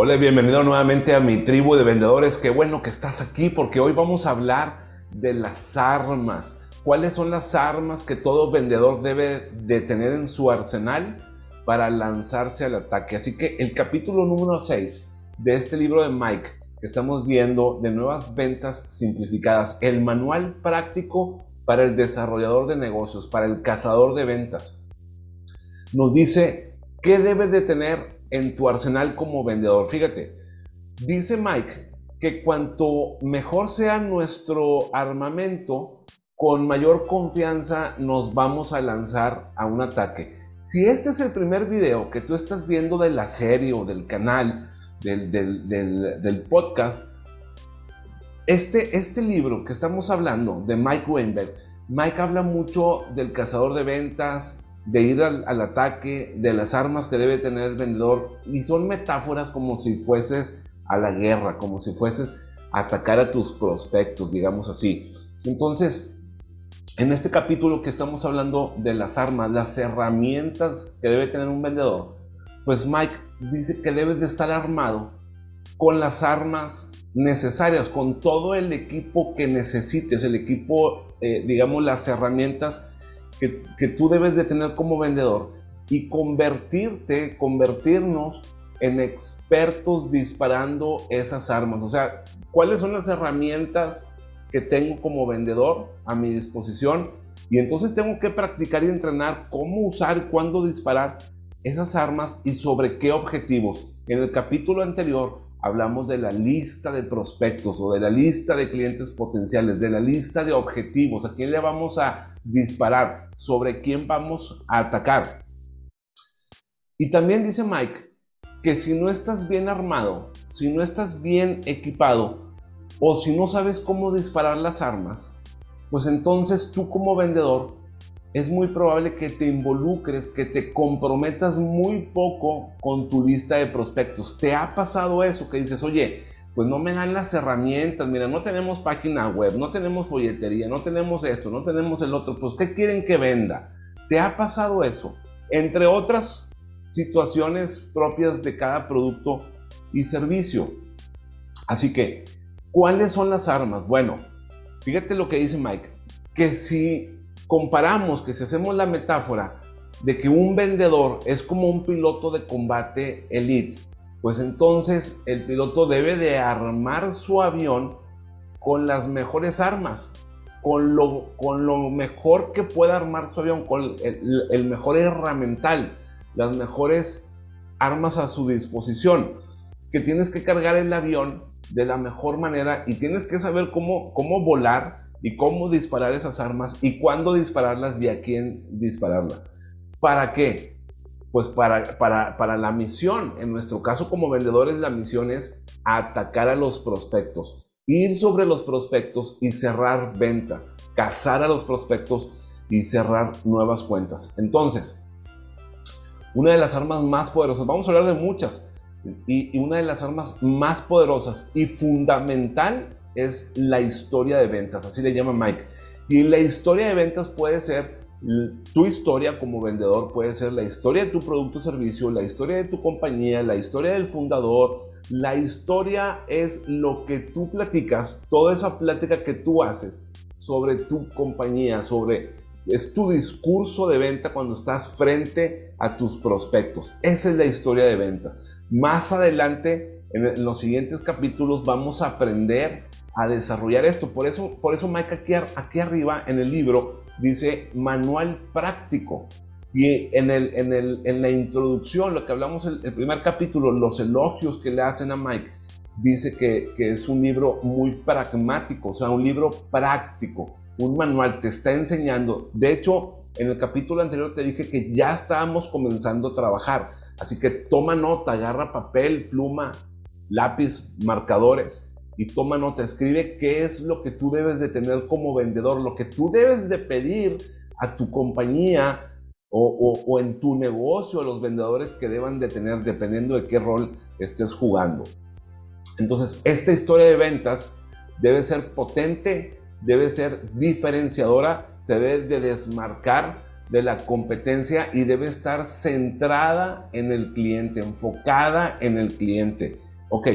Hola, bienvenido nuevamente a mi tribu de vendedores. Qué bueno que estás aquí porque hoy vamos a hablar de las armas. ¿Cuáles son las armas que todo vendedor debe de tener en su arsenal para lanzarse al ataque? Así que el capítulo número 6 de este libro de Mike que estamos viendo de nuevas ventas simplificadas, el manual práctico para el desarrollador de negocios, para el cazador de ventas, nos dice qué debe de tener en tu arsenal como vendedor. Fíjate, dice Mike que cuanto mejor sea nuestro armamento, con mayor confianza nos vamos a lanzar a un ataque. Si este es el primer video que tú estás viendo de la serie o del canal, del, del, podcast, este, este libro que estamos hablando de Mike Weinberg, Mike habla mucho del cazador de ventas, de ir al, ataque, de las armas que debe tener el vendedor. Y son metáforas como si fueses a la guerra, como si fueses a atacar a tus prospectos, digamos así. Entonces, en este capítulo que estamos hablando de las armas, las herramientas que debe tener un vendedor, pues Mike dice que debes de estar armado con las armas necesarias, con todo el equipo que necesites, el equipo, eh, digamos, las herramientas que, tú debes de tener como vendedor y convertirte, convertirnos en expertos disparando esas armas. O sea, ¿cuáles son las herramientas que tengo como vendedor a mi disposición? Y entonces tengo que practicar y entrenar cómo usar cuándo disparar esas armas y sobre qué objetivos. En el capítulo anterior hablamos de la lista de prospectos o de la lista de clientes potenciales, de la lista de objetivos, a quién le vamos a disparar, sobre quién vamos a atacar. Y también dice Mike que si no estás bien armado, si no estás bien equipado o si no sabes cómo disparar las armas, pues entonces tú como vendedor es muy probable que te involucres, que te comprometas muy poco con tu lista de prospectos. ¿Te ha pasado eso que dices, oye, pues no me dan las herramientas, mira, no tenemos página web, no tenemos folletería, no tenemos esto, no tenemos el otro, pues ¿qué quieren que venda? ¿Te ha pasado eso? Entre otras situaciones propias de cada producto y servicio. Así que, ¿cuáles son las armas? Bueno, fíjate lo que dice Mike, que si comparamos que si hacemos la metáfora de que un vendedor es como un piloto de combate elite, pues entonces el piloto debe de armar su avión con las mejores armas, con lo, con lo mejor que pueda armar su avión, con el, mejor herramental, las mejores armas a su disposición, que tienes que cargar el avión de la mejor manera y tienes que saber cómo, cómo volar y cómo disparar esas armas y cuándo dispararlas y a quién dispararlas. ¿Para qué? Pues para, para, para la misión. En nuestro caso como vendedores la misión es atacar a los prospectos, ir sobre los prospectos y cerrar ventas, cazar a los prospectos y cerrar nuevas cuentas. Entonces, una de las armas más poderosas, vamos a hablar de muchas, y, y una de las armas más poderosas y fundamental es la historia de ventas, así le llama Mike. Y la historia de ventas puede ser tu historia como vendedor, puede ser la historia de tu producto o servicio, la historia de tu compañía, la historia del fundador. La historia es lo que tú platicas, toda esa plática que tú haces sobre tu compañía, sobre es tu discurso de venta cuando estás frente a tus prospectos. Esa es la historia de ventas. Más adelante, en los siguientes capítulos, vamos a aprender a desarrollar esto. Por eso, por eso Mike aquí, aquí arriba en el libro dice manual práctico. Y en, el, en, el, en la introducción, lo que hablamos el, el primer capítulo, los elogios que le hacen a Mike, dice que, que, es un libro muy pragmático, o sea, un libro práctico, un manual, te está enseñando. De hecho, en el capítulo anterior te dije que ya estábamos comenzando a trabajar, así que toma nota, agarra papel, pluma, lápiz, marcadores y toma nota, escribe qué es lo que tú debes de tener como vendedor, lo que tú debes de pedir a tu compañía o, en tu negocio, a los vendedores que deban de tener, dependiendo de qué rol estés jugando. Entonces, esta historia de ventas debe ser potente, debe ser diferenciadora, se debe de desmarcar de la competencia y debe estar centrada en el cliente, enfocada en el cliente. Ok.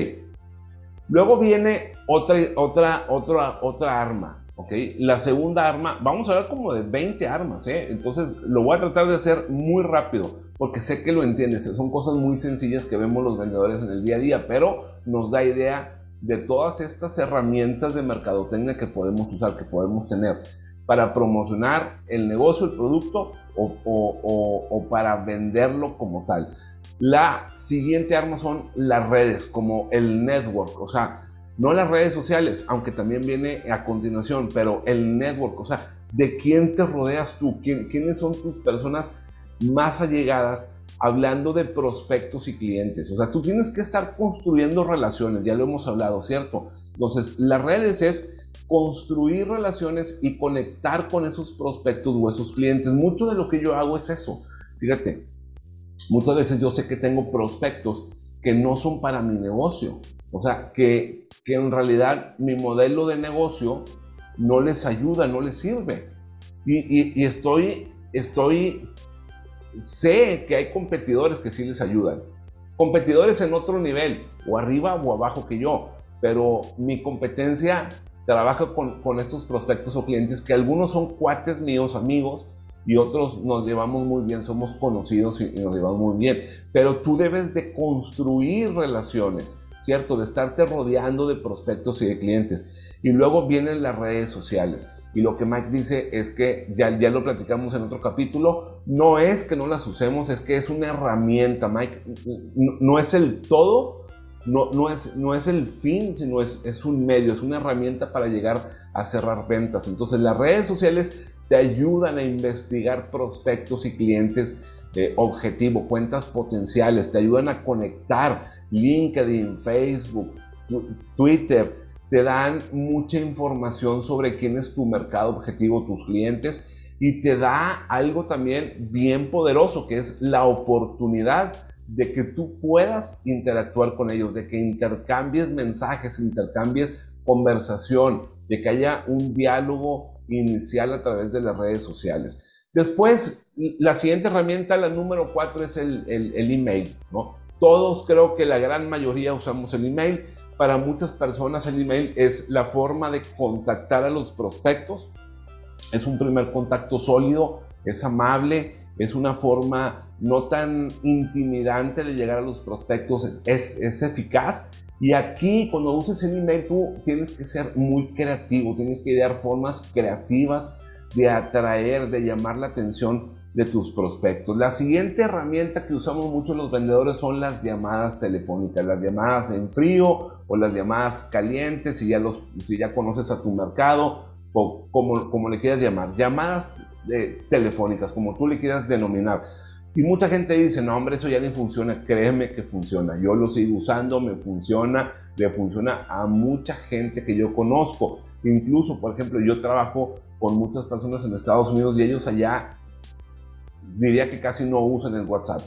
Luego viene otra, otra, otra, otra arma. Ok. La segunda arma, vamos a hablar como de 20 armas. ¿eh? Entonces lo voy a tratar de hacer muy rápido porque sé que lo entiendes. Son cosas muy sencillas que vemos los vendedores en el día a día, pero nos da idea de todas estas herramientas de mercadotecnia que podemos usar, que podemos tener para promocionar el negocio, el producto o, para venderlo como tal. La siguiente arma son las redes, como el network, o sea, no las redes sociales, aunque también viene a continuación, pero el network, o sea, de quién te rodeas tú, ¿Quién, quiénes son tus personas más allegadas hablando de prospectos y clientes. O sea, tú tienes que estar construyendo relaciones, ya lo hemos hablado, ¿cierto? Entonces, las redes es construir relaciones y conectar con esos prospectos o esos clientes. Mucho de lo que yo hago es eso. Fíjate, muchas veces yo sé que tengo prospectos que no son para mi negocio. O sea, que, que en realidad mi modelo de negocio no les ayuda, no les sirve. Y, y estoy, estoy sé que hay competidores que sí les ayudan. Competidores en otro nivel, o arriba o abajo que yo, pero mi competencia trabaja con, estos prospectos o clientes que algunos son cuates míos, amigos, y otros nos llevamos muy bien, somos conocidos y, nos llevamos muy bien. Pero tú debes de construir relaciones, ¿cierto? De estarte rodeando de prospectos y de clientes. Y luego vienen las redes sociales. Y lo que Mike dice es que, ya, ya lo platicamos en otro capítulo, no es que no las usemos, es que es una herramienta, Mike. No, es el todo, no, no, es, no es el fin, sino es, es un medio, es una herramienta para llegar a cerrar ventas. Entonces las redes sociales te ayudan a investigar prospectos y clientes eh, objetivo, cuentas potenciales, te ayudan a conectar LinkedIn, Facebook, Twitter, te dan mucha información sobre quién es tu mercado objetivo, tus clientes, y te da algo también bien poderoso, que es la oportunidad de que tú puedas interactuar con ellos, de que intercambies mensajes, intercambies conversación, de que haya un diálogo inicial a través de las redes sociales. Después, la siguiente herramienta, la número cuatro, es el, el email. ¿no? Todos creo que la gran mayoría usamos el email para muchas personas el email es la forma de contactar a los prospectos. Es un primer contacto sólido, es amable, es una forma no tan intimidante de llegar a los prospectos, es, es eficaz. Y aquí cuando uses el email tú tienes que ser muy creativo, tienes que idear formas creativas de atraer, de llamar la atención de tus prospectos. La siguiente herramienta que usamos mucho los vendedores son las llamadas telefónicas, las llamadas en frío o las llamadas calientes, si ya, los, si ya conoces a tu mercado, o como, como le quieras llamar, llamadas eh, telefónicas, como tú le quieras denominar. Y mucha gente dice, no hombre, eso ya ni funciona, créeme que funciona, yo lo sigo usando, me funciona, le funciona a mucha gente que yo conozco. Incluso, por ejemplo, yo trabajo con muchas personas en Estados Unidos y ellos allá diría que casi no usan el WhatsApp.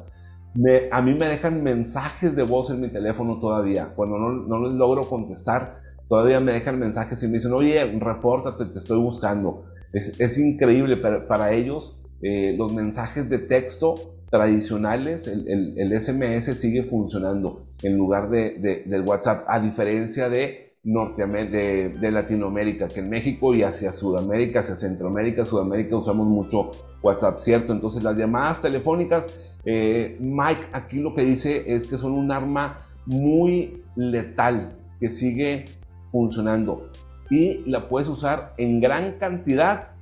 a mí me dejan mensajes de voz en mi teléfono todavía. Cuando no, les logro contestar, todavía me dejan mensajes y me dicen, oye, repórtate, te estoy buscando. Es, increíble, pero para ellos eh, los mensajes de texto tradicionales, el, SMS sigue funcionando en lugar de, del WhatsApp, a diferencia de, de, de Latinoamérica, que en México y hacia Sudamérica, hacia Centroamérica, Sudamérica usamos mucho WhatsApp, ¿cierto? Entonces las llamadas telefónicas, eh, Mike aquí lo que dice es que son un arma muy letal que sigue funcionando y la puedes usar en gran cantidad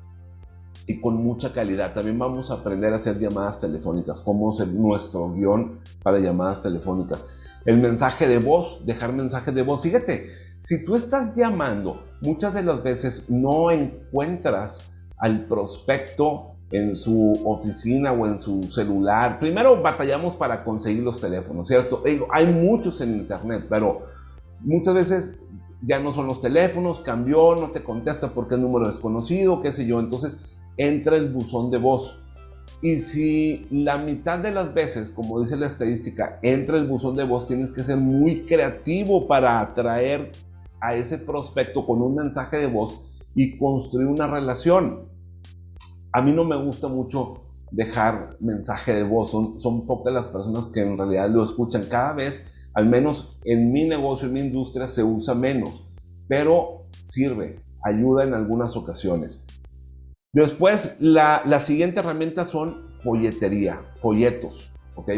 y con mucha calidad. También vamos a aprender a hacer llamadas telefónicas, cómo hacer nuestro guion para llamadas telefónicas. El mensaje de voz, dejar mensajes de voz. Fíjate, si tú estás llamando, muchas de las veces no encuentras al prospecto en su oficina o en su celular. Primero batallamos para conseguir los teléfonos, ¿cierto? Digo, hay muchos en internet, pero muchas veces ya no son los teléfonos, cambió, no te contesta porque es número desconocido, qué sé yo. Entonces entra el buzón de voz. Y si la mitad de las veces, como dice la estadística, entra el buzón de voz, tienes que ser muy creativo para atraer a ese prospecto con un mensaje de voz y construir una relación a mí no me gusta mucho dejar mensaje de voz, son, pocas las personas que en realidad lo escuchan. Cada vez al menos en mi negocio, en mi industria, se usa menos, pero sirve, ayuda en algunas ocasiones. Después, la, siguiente herramienta son folletería, folletos.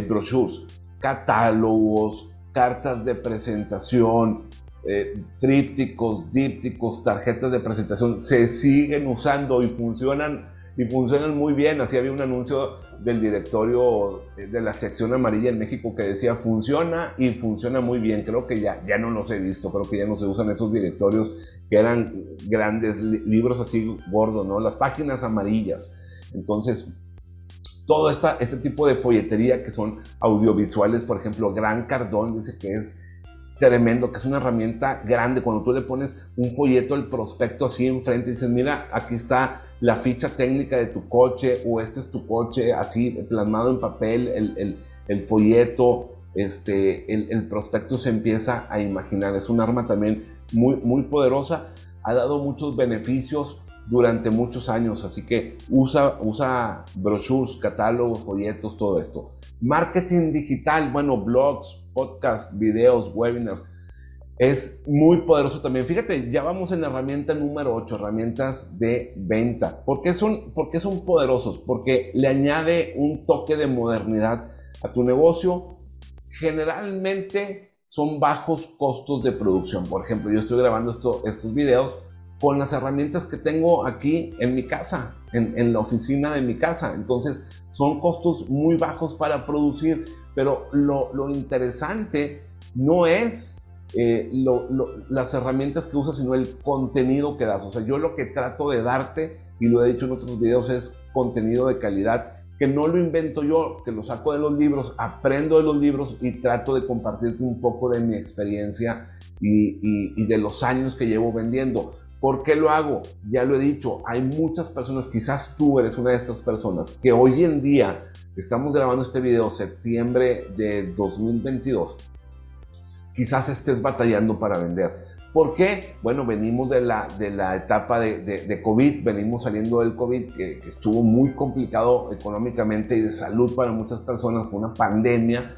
Brochures, catálogos, cartas de presentación, eh, trípticos, dípticos, tarjetas de presentación, se siguen usando y funcionan y funcionan muy bien. Así había un anuncio del directorio de la sección amarilla en México que decía funciona y funciona muy bien. Creo que ya, ya no los he visto, creo que ya no se usan esos directorios que eran grandes libros así gordos, ¿no? Las páginas amarillas. Entonces, todo esta, este tipo de folletería que son audiovisuales, por ejemplo, Gran Cardón dice que es tremendo, que es una herramienta grande. Cuando tú le pones un folleto, el prospecto así enfrente dices, mira, aquí está la ficha técnica de tu coche o este es tu coche, así plasmado en papel, el, el, folleto, este, el, el, prospecto se empieza a imaginar. Es un arma también muy, muy poderosa, ha dado muchos beneficios durante muchos años, así que usa, usa brochures, catálogos, folletos, todo esto. Marketing digital, bueno, blogs, podcasts, videos, webinars es muy poderoso también. Fíjate, ya vamos en la herramienta número 8, herramientas de venta. ¿Por qué, son, ¿Por qué son poderosos? Porque le añade un toque de modernidad a tu negocio. Generalmente son bajos costos de producción. Por ejemplo, yo estoy grabando esto, estos videos con las herramientas que tengo aquí en mi casa, en, la oficina de mi casa. Entonces, son costos muy bajos para producir, pero lo, lo interesante no es eh, las herramientas que usas, sino el contenido que das. O sea, yo lo que trato de darte, y lo he dicho en otros videos, es contenido de calidad, que no lo invento yo, que lo saco de los libros, aprendo de los libros y trato de compartirte un poco de mi experiencia y, y de los años que llevo vendiendo. ¿Por qué lo hago? Ya lo he dicho, hay muchas personas, quizás tú eres una de estas personas, que hoy en día, estamos grabando este video septiembre de 2022, quizás estés batallando para vender. ¿Por qué? Bueno, venimos de la, de la etapa de, de, COVID, venimos saliendo del COVID, que, estuvo muy complicado económicamente y de salud para muchas personas, fue una pandemia,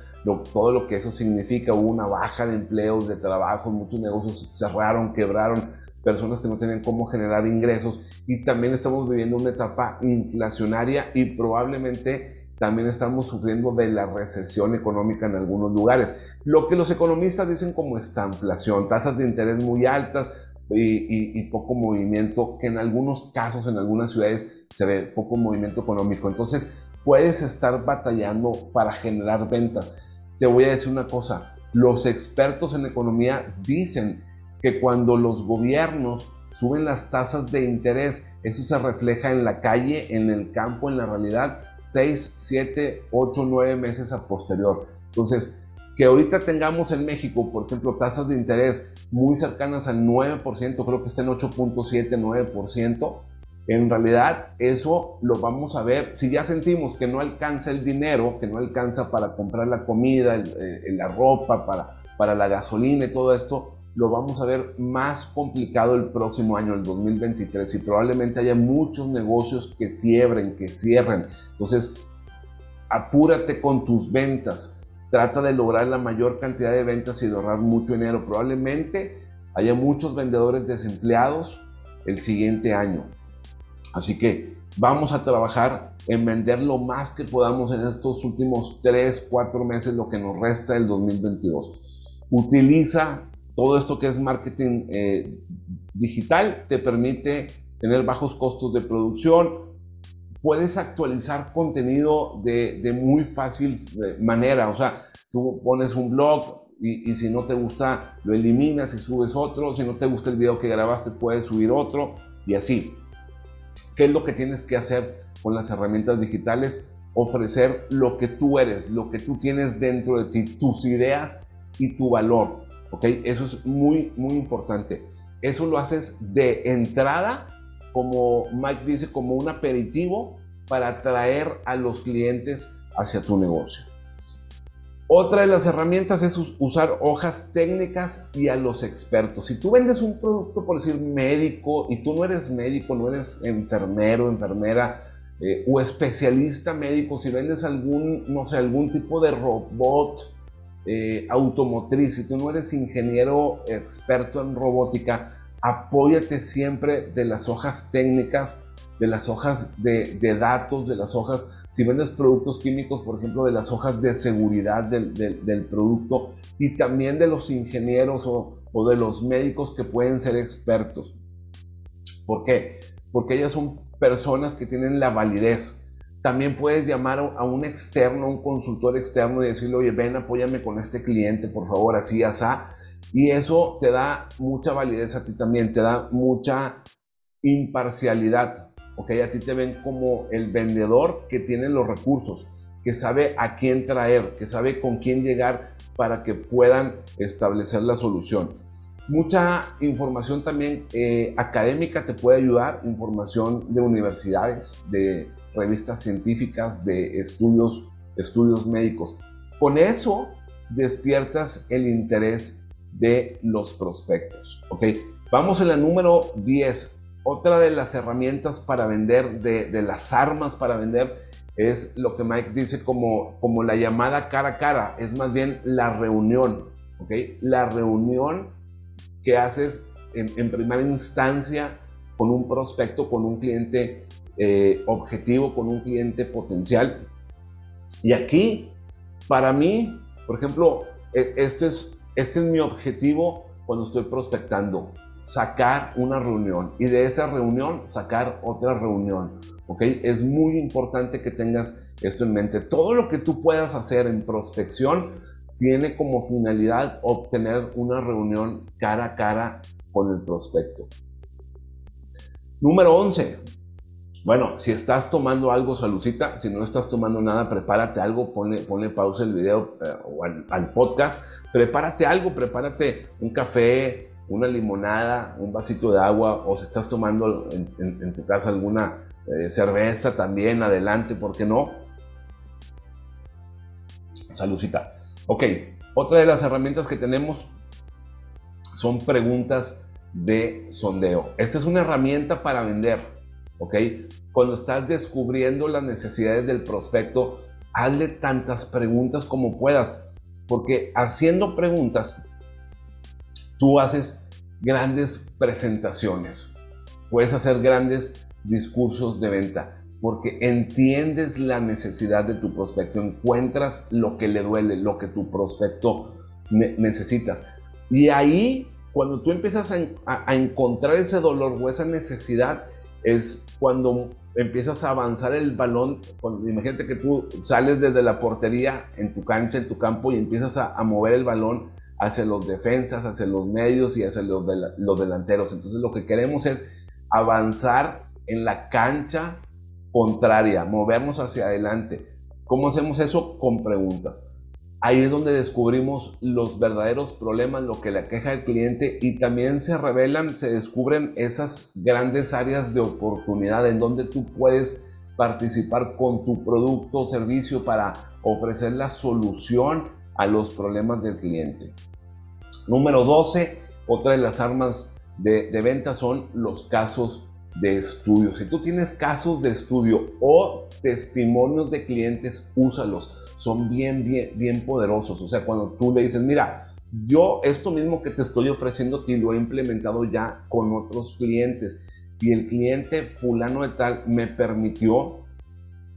todo lo que eso significa, hubo una baja de empleos, de trabajo, muchos negocios cerraron, quebraron, personas que no tenían cómo generar ingresos y también estamos viviendo una etapa inflacionaria y probablemente también estamos sufriendo de la recesión económica en algunos lugares. Lo que los economistas dicen como inflación, tasas de interés muy altas y, poco movimiento, que en algunos casos, en algunas ciudades, se ve poco movimiento económico. Entonces, puedes estar batallando para generar ventas. Te voy a decir una cosa, los expertos en economía dicen que cuando los gobiernos suben las tasas de interés, eso se refleja en la calle, en el campo, en la realidad, 6, 7, 8, 9 meses a posterior. Entonces, que ahorita tengamos en México, por ejemplo, tasas de interés muy cercanas al 9%, creo que está en 8.7, 9%, en realidad eso lo vamos a ver, si ya sentimos que no alcanza el dinero, que no alcanza para comprar la comida, la ropa, para, para la gasolina y todo esto, lo vamos a ver más complicado el próximo año, el 2023, y probablemente haya muchos negocios que quiebren, que cierren. Entonces, apúrate con tus ventas. Trata de lograr la mayor cantidad de ventas y de ahorrar mucho dinero. Probablemente haya muchos vendedores desempleados el siguiente año. Así que vamos a trabajar en vender lo más que podamos en estos últimos 3, 4 meses, lo que nos resta del 2022. Utiliza todo esto que es marketing eh, digital te permite tener bajos costos de producción. Puedes actualizar contenido de, muy fácil eh, manera. O sea, tú pones un blog y, si no te gusta, lo eliminas y subes otro. Si no te gusta el video que grabaste, puedes subir otro y así. ¿Qué es lo que tienes que hacer con las herramientas digitales? Ofrecer lo que tú eres, lo que tú tienes dentro de ti, tus ideas y tu valor. ¿Ok? Eso es muy, muy importante. Eso lo haces de entrada, como Mike dice, como un aperitivo para atraer a los clientes hacia tu negocio. Otra de las herramientas es usar hojas técnicas y a los expertos. Si tú vendes un producto, por decir médico, y tú no eres médico, no eres enfermero, enfermera eh, o especialista médico, si vendes algún, no sé, algún tipo de robot, eh, automotriz, si tú no eres ingeniero experto en robótica, apóyate siempre de las hojas técnicas, de las hojas de, datos, de las hojas, si vendes productos químicos, por ejemplo, de las hojas de seguridad del, producto y también de los ingenieros o, o de los médicos que pueden ser expertos. ¿Por qué? Porque ellas son personas que tienen la validez. También puedes llamar a un externo, a un consultor externo y decirle, oye, ven, apóyame con este cliente, por favor, así, asá. Y eso te da mucha validez a ti también, te da mucha imparcialidad. Ok, a ti te ven como el vendedor que tiene los recursos, que sabe a quién traer, que sabe con quién llegar para que puedan establecer la solución. Mucha información también eh, académica te puede ayudar, información de universidades, de revistas científicas, de estudios, estudios médicos. Con eso despiertas el interés de los prospectos. ¿ok? Vamos a la número 10. Otra de las herramientas para vender, de, de, las armas para vender, es lo que Mike dice como, como la llamada cara a cara. Es más bien la reunión. ¿ok? La reunión que haces en, primera instancia con un prospecto, con un cliente eh, objetivo, con un cliente potencial. Y aquí, para mí, por ejemplo, e, este es, este es mi objetivo cuando estoy prospectando, sacar una reunión y de esa reunión sacar otra reunión. ¿Ok? Es muy importante que tengas esto en mente. Todo lo que tú puedas hacer en prospección tiene como finalidad obtener una reunión cara a cara con el prospecto. Número 11. Bueno, si estás tomando algo, salucita. Si no estás tomando nada, prepárate algo. Ponle, pausa el video eh, o al, podcast. Prepárate algo, prepárate un café, una limonada, un vasito de agua. O si estás tomando en, tu casa alguna eh, cerveza también, adelante, ¿por qué no? Salucita. Ok, otra de las herramientas que tenemos son preguntas de sondeo. Esta es una herramienta para vender, ¿ok? Cuando estás descubriendo las necesidades del prospecto, hazle tantas preguntas como puedas, porque haciendo preguntas, tú haces grandes presentaciones, puedes hacer grandes discursos de venta porque entiendes la necesidad de tu prospecto, encuentras lo que le duele, lo que tu prospecto necesitas. Y ahí, cuando tú empiezas a, encontrar ese dolor o esa necesidad, es cuando empiezas a avanzar el balón. imagínate que tú sales desde la portería en tu cancha, en tu campo, y empiezas a, mover el balón hacia los defensas, hacia los medios y hacia los, los delanteros. Entonces lo que queremos es avanzar en la cancha contraria, movernos hacia adelante. ¿Cómo hacemos eso? Con preguntas. Ahí es donde descubrimos los verdaderos problemas, lo que le queja al cliente y también se revelan, se descubren esas grandes áreas de oportunidad en donde tú puedes participar con tu producto o servicio para ofrecer la solución a los problemas del cliente. Número 12, otra de las armas de, de venta son los casos de estudio. Si tú tienes casos de estudio o testimonios de clientes, úsalos. Son bien, bien, bien poderosos. O sea, cuando tú le dices, mira, yo esto mismo que te estoy ofreciendo ti lo he implementado ya con otros clientes y el cliente fulano de tal me permitió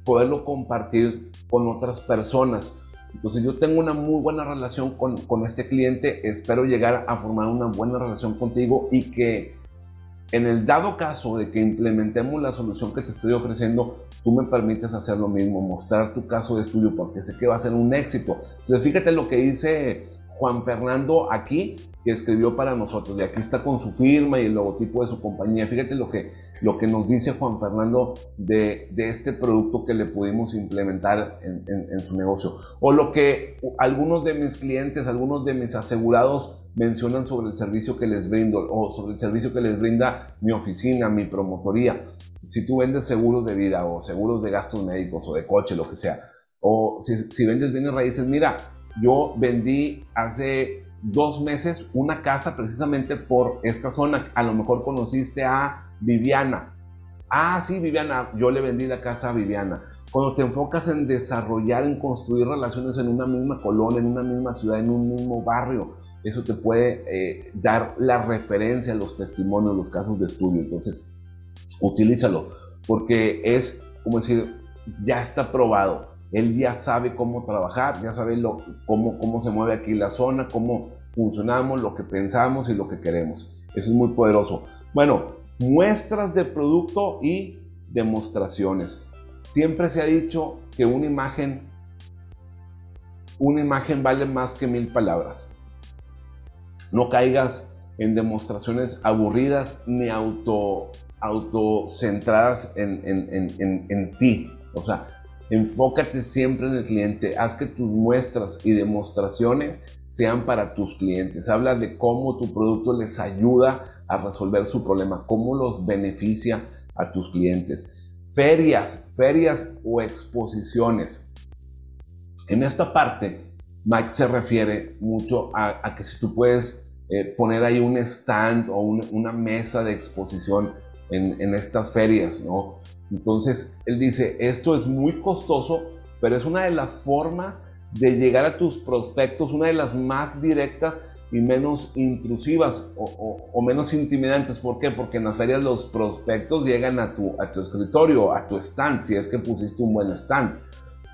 poderlo compartir con otras personas. Entonces yo tengo una muy buena relación con, con este cliente, espero llegar a formar una buena relación contigo y que en el dado caso de que implementemos la solución que te estoy ofreciendo, tú me permites hacer lo mismo, mostrar tu caso de estudio porque sé que va a ser un éxito. Entonces, fíjate lo que dice Juan Fernando aquí, que escribió para nosotros. Y aquí está con su firma y el logotipo de su compañía. Fíjate lo que, lo que nos dice Juan Fernando de, de este producto que le pudimos implementar en, en su negocio. O lo que algunos de mis clientes, algunos de mis asegurados mencionan sobre el servicio que les brindo o sobre el servicio que les brinda mi oficina, mi promotoría. Si tú vendes seguros de vida o seguros de gastos médicos o de coche, lo que sea, o si, vendes bienes raíces, mira, yo vendí hace dos meses una casa precisamente por esta zona. A lo mejor conociste a Viviana. Ah, sí, Viviana, yo le vendí la casa a Viviana. Cuando te enfocas en desarrollar, en construir relaciones en una misma colonia, en una misma ciudad, en un mismo barrio, eso te puede eh, dar la referencia, los testimonios, los casos de estudio. Entonces, utilízalo, porque es como decir, ya está probado. Él ya sabe cómo trabajar, ya sabe lo, cómo, cómo se mueve aquí la zona, cómo funcionamos, lo que pensamos y lo que queremos. Eso es muy poderoso. Bueno, muestras de producto y demostraciones. Siempre se ha dicho que una imagen, una imagen vale más que mil palabras. No caigas en demostraciones aburridas ni auto, autocentradas en, en, en ti. O sea, enfócate siempre en el cliente. Haz que tus muestras y demostraciones sean para tus clientes. Habla de cómo tu producto les ayuda a resolver su problema, cómo los beneficia a tus clientes. Ferias, ferias o exposiciones. En esta parte, Mike se refiere mucho a, que si tú puedes eh, poner ahí un stand o una mesa de exposición en, en estas ferias, ¿no? Entonces, él dice, esto es muy costoso, pero es una de las formas de llegar a tus prospectos, una de las más directas y menos intrusivas o, menos intimidantes. ¿Por qué? Porque en las ferias los prospectos llegan a tu, a tu escritorio, a tu stand, si es que pusiste un buen stand.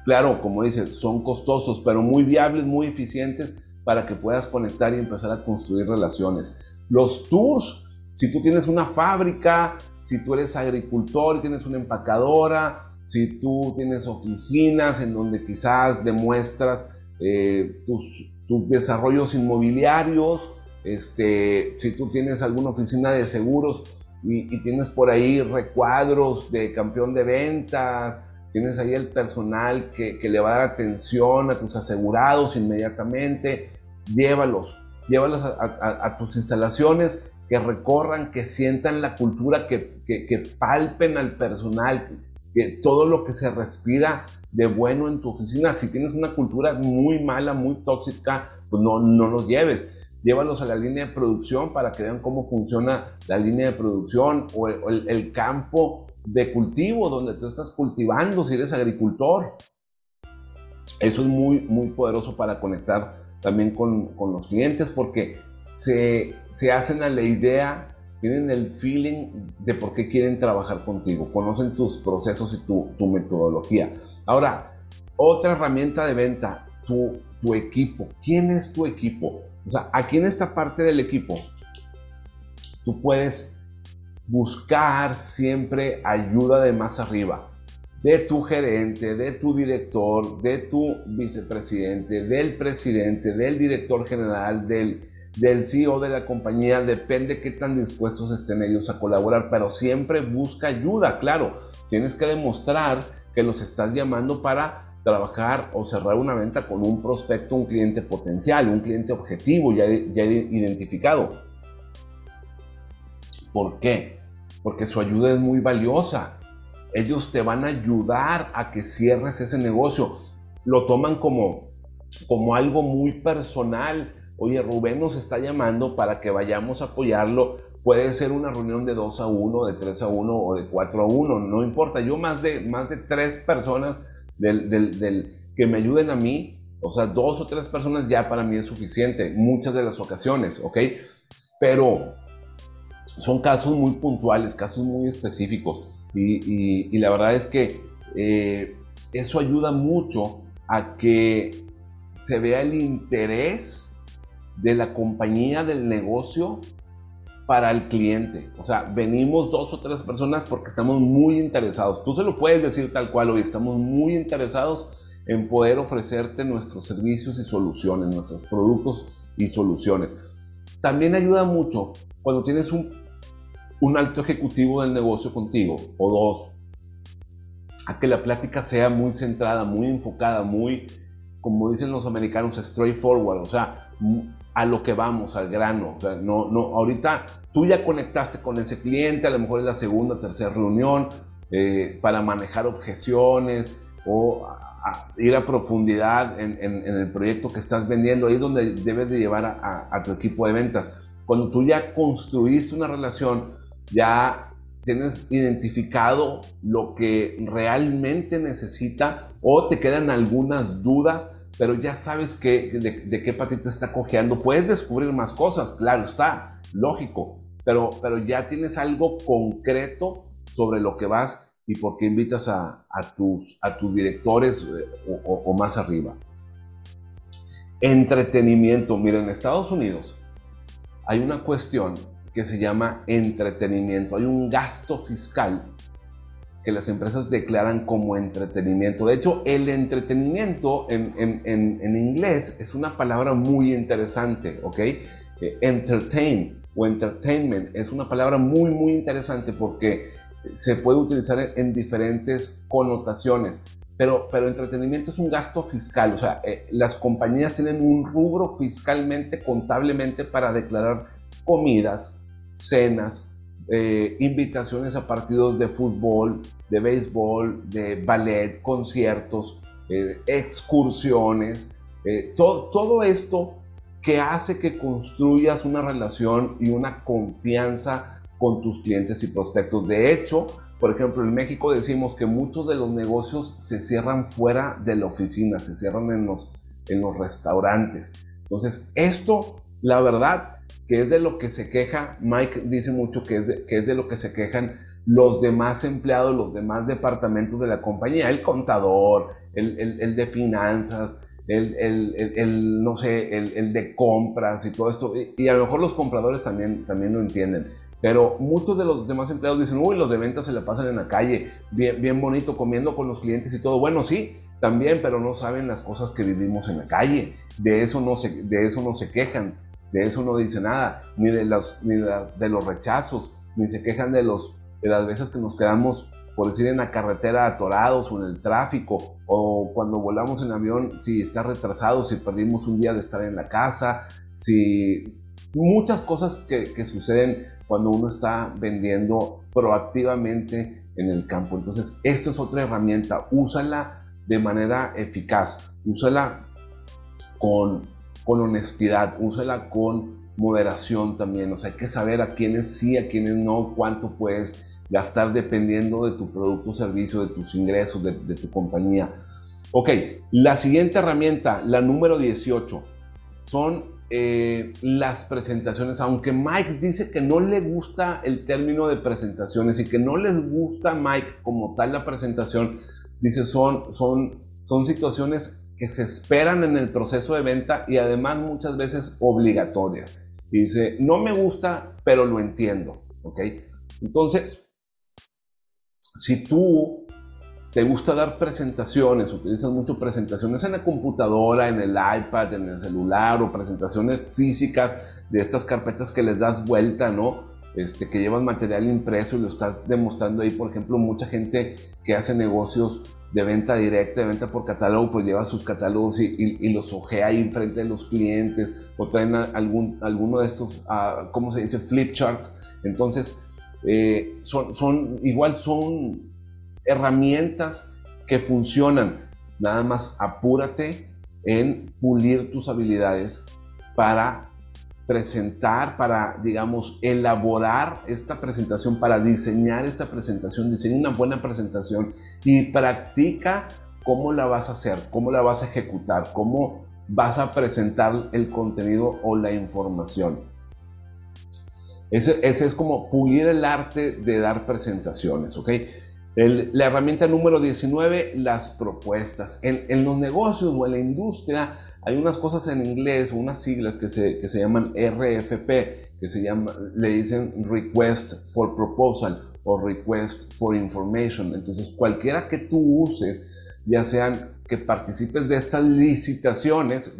Claro, como dice, son costosos, pero muy viables, muy eficientes para que puedas conectar y empezar a construir relaciones. Los tours, si tú tienes una fábrica, si tú eres agricultor y tienes una empacadora, si tú tienes oficinas en donde quizás demuestras eh, tus, tus desarrollos inmobiliarios, este, si tú tienes alguna oficina de seguros y, tienes por ahí recuadros de campeón de ventas, tienes ahí el personal que, le va a dar atención a tus asegurados inmediatamente, llévalos, llévalos a, tus instalaciones, que recorran, que sientan la cultura, que, que palpen al personal, que todo lo que se respira de bueno en tu oficina. Si tienes una cultura muy mala, muy tóxica, pues no, no los lleves. Llévalos a la línea de producción para que vean cómo funciona la línea de producción o el, campo de cultivo donde tú estás cultivando si eres agricultor. Eso es muy, muy poderoso para conectar también con, con los clientes porque se, se hacen a la idea tienen el feeling de por qué quieren trabajar contigo, conocen tus procesos y tu, tu metodología. Ahora, otra herramienta de venta, tu, tu equipo. ¿Quién es tu equipo? O sea, aquí en esta parte del equipo, tú puedes buscar siempre ayuda de más arriba, de tu gerente, de tu director, de tu vicepresidente, del presidente, del director general, del del CEO de la compañía, depende qué tan dispuestos estén ellos a colaborar, pero siempre busca ayuda, claro. Tienes que demostrar que los estás llamando para trabajar o cerrar una venta con un prospecto, un cliente potencial, un cliente objetivo ya, identificado. ¿Por qué? Porque su ayuda es muy valiosa. Ellos te van a ayudar a que cierres ese negocio. Lo toman como, como algo muy personal oye, Rubén nos está llamando para que vayamos a apoyarlo. Puede ser una reunión de 2 a 1, de 3 a 1 o de 4 a 1, no importa. Yo más de, más de 3 personas del, del, que me ayuden a mí, o sea, dos o tres personas ya para mí es suficiente, muchas de las ocasiones, ¿ok? Pero son casos muy puntuales, casos muy específicos. Y, la verdad es que eh, eso ayuda mucho a que se vea el interés de la compañía del negocio para el cliente. O sea, venimos dos o tres personas porque estamos muy interesados. Tú se lo puedes decir tal cual hoy, estamos muy interesados en poder ofrecerte nuestros servicios y soluciones, nuestros productos y soluciones. También ayuda mucho cuando tienes un, alto ejecutivo del negocio contigo o dos, a que la plática sea muy centrada, muy enfocada, muy, como dicen los americanos, straightforward, o sea, a lo que vamos, al grano. O sea, no, no, ahorita tú ya conectaste con ese cliente, a lo mejor es la segunda, tercera reunión, eh, para manejar objeciones o ir a profundidad en, el proyecto que estás vendiendo. Ahí es donde debes de llevar a, tu equipo de ventas. Cuando tú ya construiste una relación, ya tienes identificado lo que realmente necesita o te quedan algunas dudas, pero ya sabes que, de, qué patita está cojeando. Puedes descubrir más cosas, claro está, lógico, pero, pero ya tienes algo concreto sobre lo que vas y por qué invitas a, tus, a tus directores eh, o, más arriba. Entretenimiento. Mira, en Estados Unidos hay una cuestión que se llama entretenimiento. Hay un gasto fiscal que las empresas declaran como entretenimiento. De hecho, el entretenimiento en, en, inglés es una palabra muy interesante, ¿ok? Eh, entertain o entertainment es una palabra muy, muy interesante porque se puede utilizar en, diferentes connotaciones. Pero, pero entretenimiento es un gasto fiscal, o sea, eh, las compañías tienen un rubro fiscalmente, contablemente para declarar comidas, cenas, eh, invitaciones a partidos de fútbol, de béisbol, de ballet, conciertos, eh, excursiones, todo, todo esto que hace que construyas una relación y una confianza con tus clientes y prospectos. De hecho, por ejemplo, en México decimos que muchos de los negocios se cierran fuera de la oficina, se cierran en los, en los restaurantes. Entonces, esto, la verdad, que es de lo que se queja, Mike dice mucho que es de, que es de lo que se quejan los demás empleados, los demás departamentos de la compañía, el contador, el, el, de finanzas, el, el, no sé, el, de compras y todo esto. Y, y, a lo mejor los compradores también, también lo entienden. Pero muchos de los demás empleados dicen, uy, los de ventas se le pasan en la calle, bien, bien bonito, comiendo con los clientes y todo. Bueno, sí, también, pero no saben las cosas que vivimos en la calle. De eso no se, de eso no se quejan, de eso no dicen nada, ni de los, ni de, los rechazos, ni se quejan de, los, de las veces que nos quedamos, por decir, en la carretera atorados o en el tráfico, o cuando volamos en avión, si está retrasado, si perdimos un día de estar en la casa, si muchas cosas que, que suceden cuando uno está vendiendo proactivamente en el campo. Entonces, esto es otra herramienta. Úsala de manera eficaz. Úsala con, con honestidad. Úsala con moderación también. O sea, hay que saber a quiénes sí, a quiénes no, cuánto puedes gastar dependiendo de tu producto o servicio, de tus ingresos, de, de tu compañía. Ok, la siguiente herramienta, la número 18, son eh, las presentaciones, aunque Mike dice que no le gusta el término de presentaciones y que no les gusta Mike como tal la presentación, dice son, son, son situaciones que se esperan en el proceso de venta y además muchas veces obligatorias. Y dice, no me gusta, pero lo entiendo, ¿ok? Entonces, si tú te gusta dar presentaciones, utilizas mucho presentaciones en la computadora, en el iPad, en el celular o presentaciones físicas de estas carpetas que les das vuelta, ¿no? Este, que llevan material impreso y lo estás demostrando ahí, por ejemplo, mucha gente que hace negocios de venta directa, de venta por catálogo, pues lleva sus catálogos y, los ojea ahí enfrente de los clientes o traen algún, alguno de estos, uh, ¿cómo se dice? Flip charts. Entonces, eh, son, son, igual son herramientas que funcionan. Nada más apúrate en pulir tus habilidades para presentar, para, digamos, elaborar esta presentación, para diseñar esta presentación, diseña una buena presentación y practica cómo la vas a hacer, cómo la vas a ejecutar, cómo vas a presentar el contenido o la información. Ese, ese es como pulir el arte de dar presentaciones, ¿ok? la herramienta número 19, las propuestas. En, los negocios o en la industria hay unas cosas en inglés, unas siglas que se, que se llaman RFP, que se llama, le dicen Request for Proposal o Request for Information. Entonces, cualquiera que tú uses, ya sean que participes de estas licitaciones,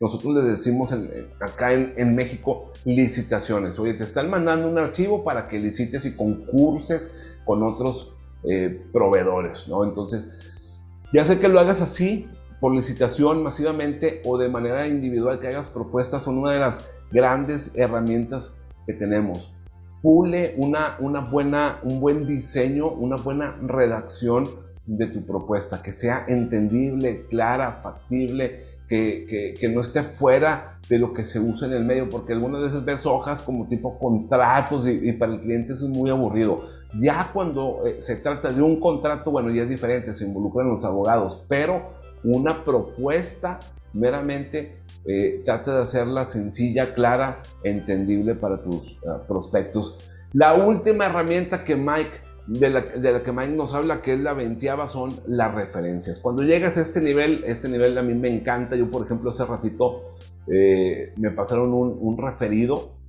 nosotros les decimos acá en, México licitaciones. Oye, te están mandando un archivo para que licites y concurses con otros eh, proveedores, ¿no? Entonces, ya sé que lo hagas así, por licitación masivamente o de manera individual, que hagas propuestas, son una de las grandes herramientas que tenemos. Pule una, una buena, un buen diseño, una buena redacción de tu propuesta, que sea entendible, clara, factible, que, que, no esté fuera de lo que se usa en el medio, porque algunas veces ves hojas como tipo contratos y, y para el cliente eso es muy aburrido. Ya cuando eh, se trata de un contrato, bueno, ya es diferente, se involucran los abogados, pero una propuesta meramente eh, trata de hacerla sencilla, clara, entendible para tus ah, prospectos. La última herramienta que Mike, de la, de la, que Mike nos habla, que es la veintiava, son las referencias. Cuando llegas a este nivel, este nivel a mí me encanta. Yo, por ejemplo, hace ratito eh, me pasaron un, un referido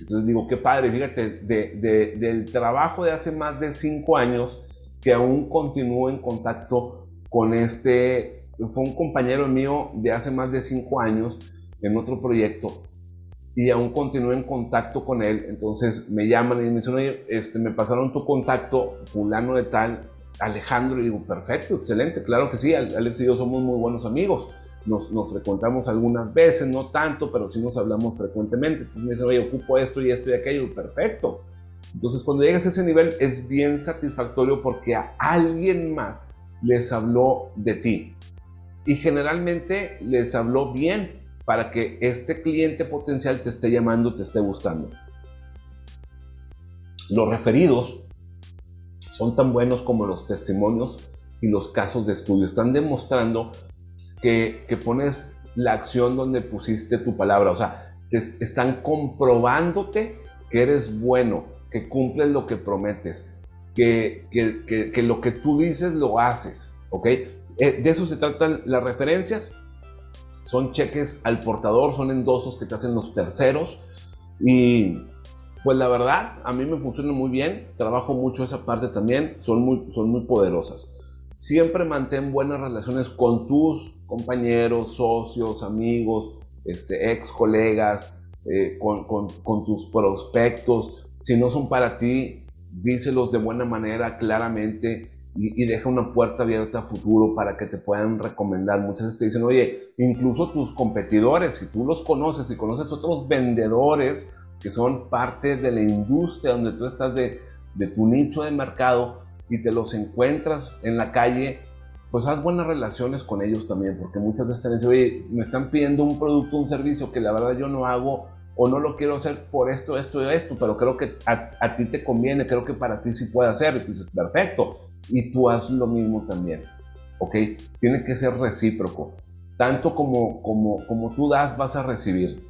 entonces digo, qué padre, fíjate, de, del trabajo de hace más de cinco años que aún continúo en contacto con este, fue un compañero mío de hace más de cinco años en otro proyecto y aún continúo en contacto con él. Entonces me llaman y me dicen, oye, este, me pasaron tu contacto, fulano de tal, Alejandro, y digo, perfecto, excelente, claro que sí, Alex y yo somos muy buenos amigos nos, nos, frecuentamos algunas veces, no tanto, pero sí nos hablamos frecuentemente. Entonces me dicen, oye, ocupo esto y esto y aquello, perfecto. Entonces cuando llegas a ese nivel es bien satisfactorio porque a alguien más les habló de ti. Y generalmente les habló bien para que este cliente potencial te esté llamando, te esté buscando. Los referidos son tan buenos como los testimonios y los casos de estudio. Están demostrando que, pones la acción donde pusiste tu palabra. O sea, te están comprobándote que eres bueno, que cumples lo que prometes, que, que, lo que tú dices lo haces. ¿Ok? Eh, de eso se tratan las referencias. Son cheques al portador, son endosos que te hacen los terceros. Y pues la verdad, a mí me funciona muy bien. Trabajo mucho esa parte también. Son muy, son muy poderosas siempre mantén buenas relaciones con tus compañeros, socios, amigos, este, ex colegas, eh, con, tus prospectos. Si no son para ti, díselos de buena manera, claramente, y, deja una puerta abierta a futuro para que te puedan recomendar. Muchas veces te dicen, oye, incluso tus competidores, si tú los conoces, y conoces otros vendedores que son parte de la industria donde tú estás de, de tu nicho de mercado, y te los encuentras en la calle, pues haz buenas relaciones con ellos también, porque muchas veces te dicen, oye, me están pidiendo un producto, un servicio que la verdad yo no hago o no lo quiero hacer por esto, esto y esto, pero creo que a, ti te conviene, creo que para ti sí puede hacer. Y tú dices, perfecto. Y tú haz lo mismo también. ¿Ok? Tiene que ser recíproco. Tanto como, como, como tú das, vas a recibir.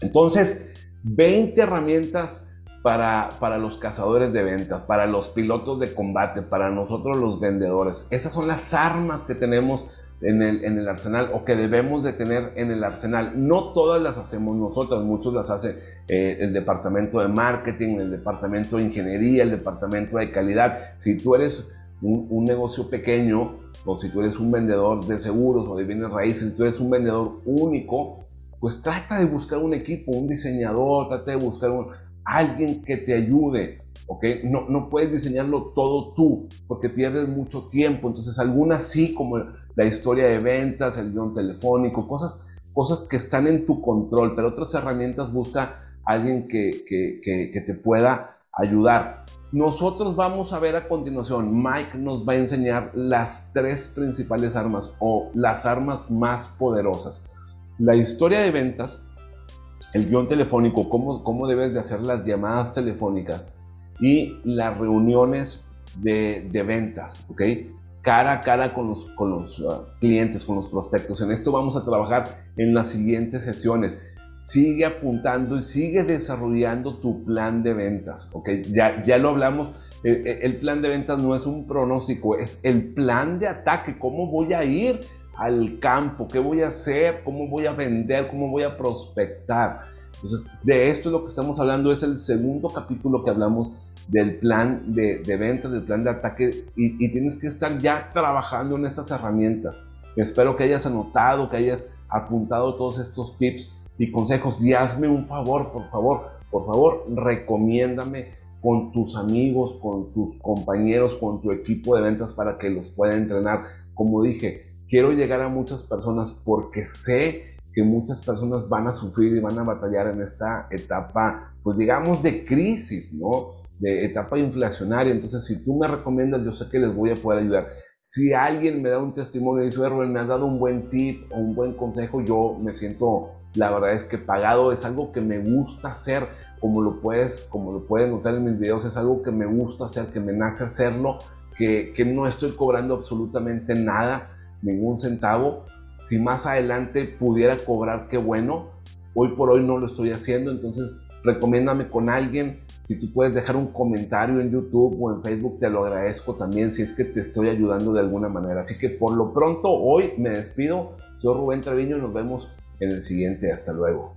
Entonces, 20 herramientas para, los cazadores de ventas, para los pilotos de combate, para nosotros los vendedores. Esas son las armas que tenemos en el, en el, arsenal o que debemos de tener en el arsenal. No todas las hacemos nosotros, muchos las hace eh, el departamento de marketing, el departamento de ingeniería, el departamento de calidad. Si tú eres un, un, negocio pequeño o si tú eres un vendedor de seguros o de bienes raíces, si tú eres un vendedor único, pues trata de buscar un equipo, un diseñador, trata de buscar un, alguien que te ayude, ¿ok? No, no puedes diseñarlo todo tú porque pierdes mucho tiempo. Entonces, algunas sí, como la historia de ventas, el guion telefónico, cosas, cosas que están en tu control, pero otras herramientas busca alguien que, que, que, que te pueda ayudar. Nosotros vamos a ver a continuación, Mike nos va a enseñar las tres principales armas o las armas más poderosas. La historia de ventas, el guion telefónico, cómo, cómo debes de hacer las llamadas telefónicas y las reuniones de, de ventas, ¿ok? Cara a cara con los, con los uh, clientes, con los prospectos. En esto vamos a trabajar en las siguientes sesiones. Sigue apuntando y sigue desarrollando tu plan de ventas, ¿ok? Ya, ya lo hablamos, el, el plan de ventas no es un pronóstico, es el plan de ataque, cómo voy a ir al campo, qué voy a hacer, cómo voy a vender, cómo voy a prospectar. Entonces, de esto es lo que estamos hablando, es el segundo capítulo que hablamos del plan de, de ventas, del plan de ataque, y, tienes que estar ya trabajando en estas herramientas. Espero que hayas anotado, que hayas apuntado todos estos tips y consejos. Y hazme un favor, por favor, por favor, recomiéndame con tus amigos, con tus compañeros, con tu equipo de ventas para que los pueda entrenar. Como dije, quiero llegar a muchas personas porque sé que muchas personas van a sufrir y van a batallar en esta etapa, pues digamos, de crisis, ¿no? De etapa inflacionaria. Entonces, si tú me recomiendas, yo sé que les voy a poder ayudar. Si alguien me da un testimonio y dice, Rubén, me has dado un buen tip o un buen consejo, yo me siento la verdad es que pagado es algo que me gusta hacer, como lo puedes, como lo puedes notar en mis videos, es algo que me gusta hacer, que me nace hacerlo, que, que no estoy cobrando absolutamente nada, ningún centavo. Si más adelante pudiera cobrar, qué bueno. Hoy por hoy no lo estoy haciendo, entonces recomiéndame con alguien. Si tú puedes dejar un comentario en YouTube o en Facebook, te lo agradezco también si es que te estoy ayudando de alguna manera. Así que por lo pronto, hoy me despido. Soy Rubén Treviño y nos vemos en el siguiente. Hasta luego.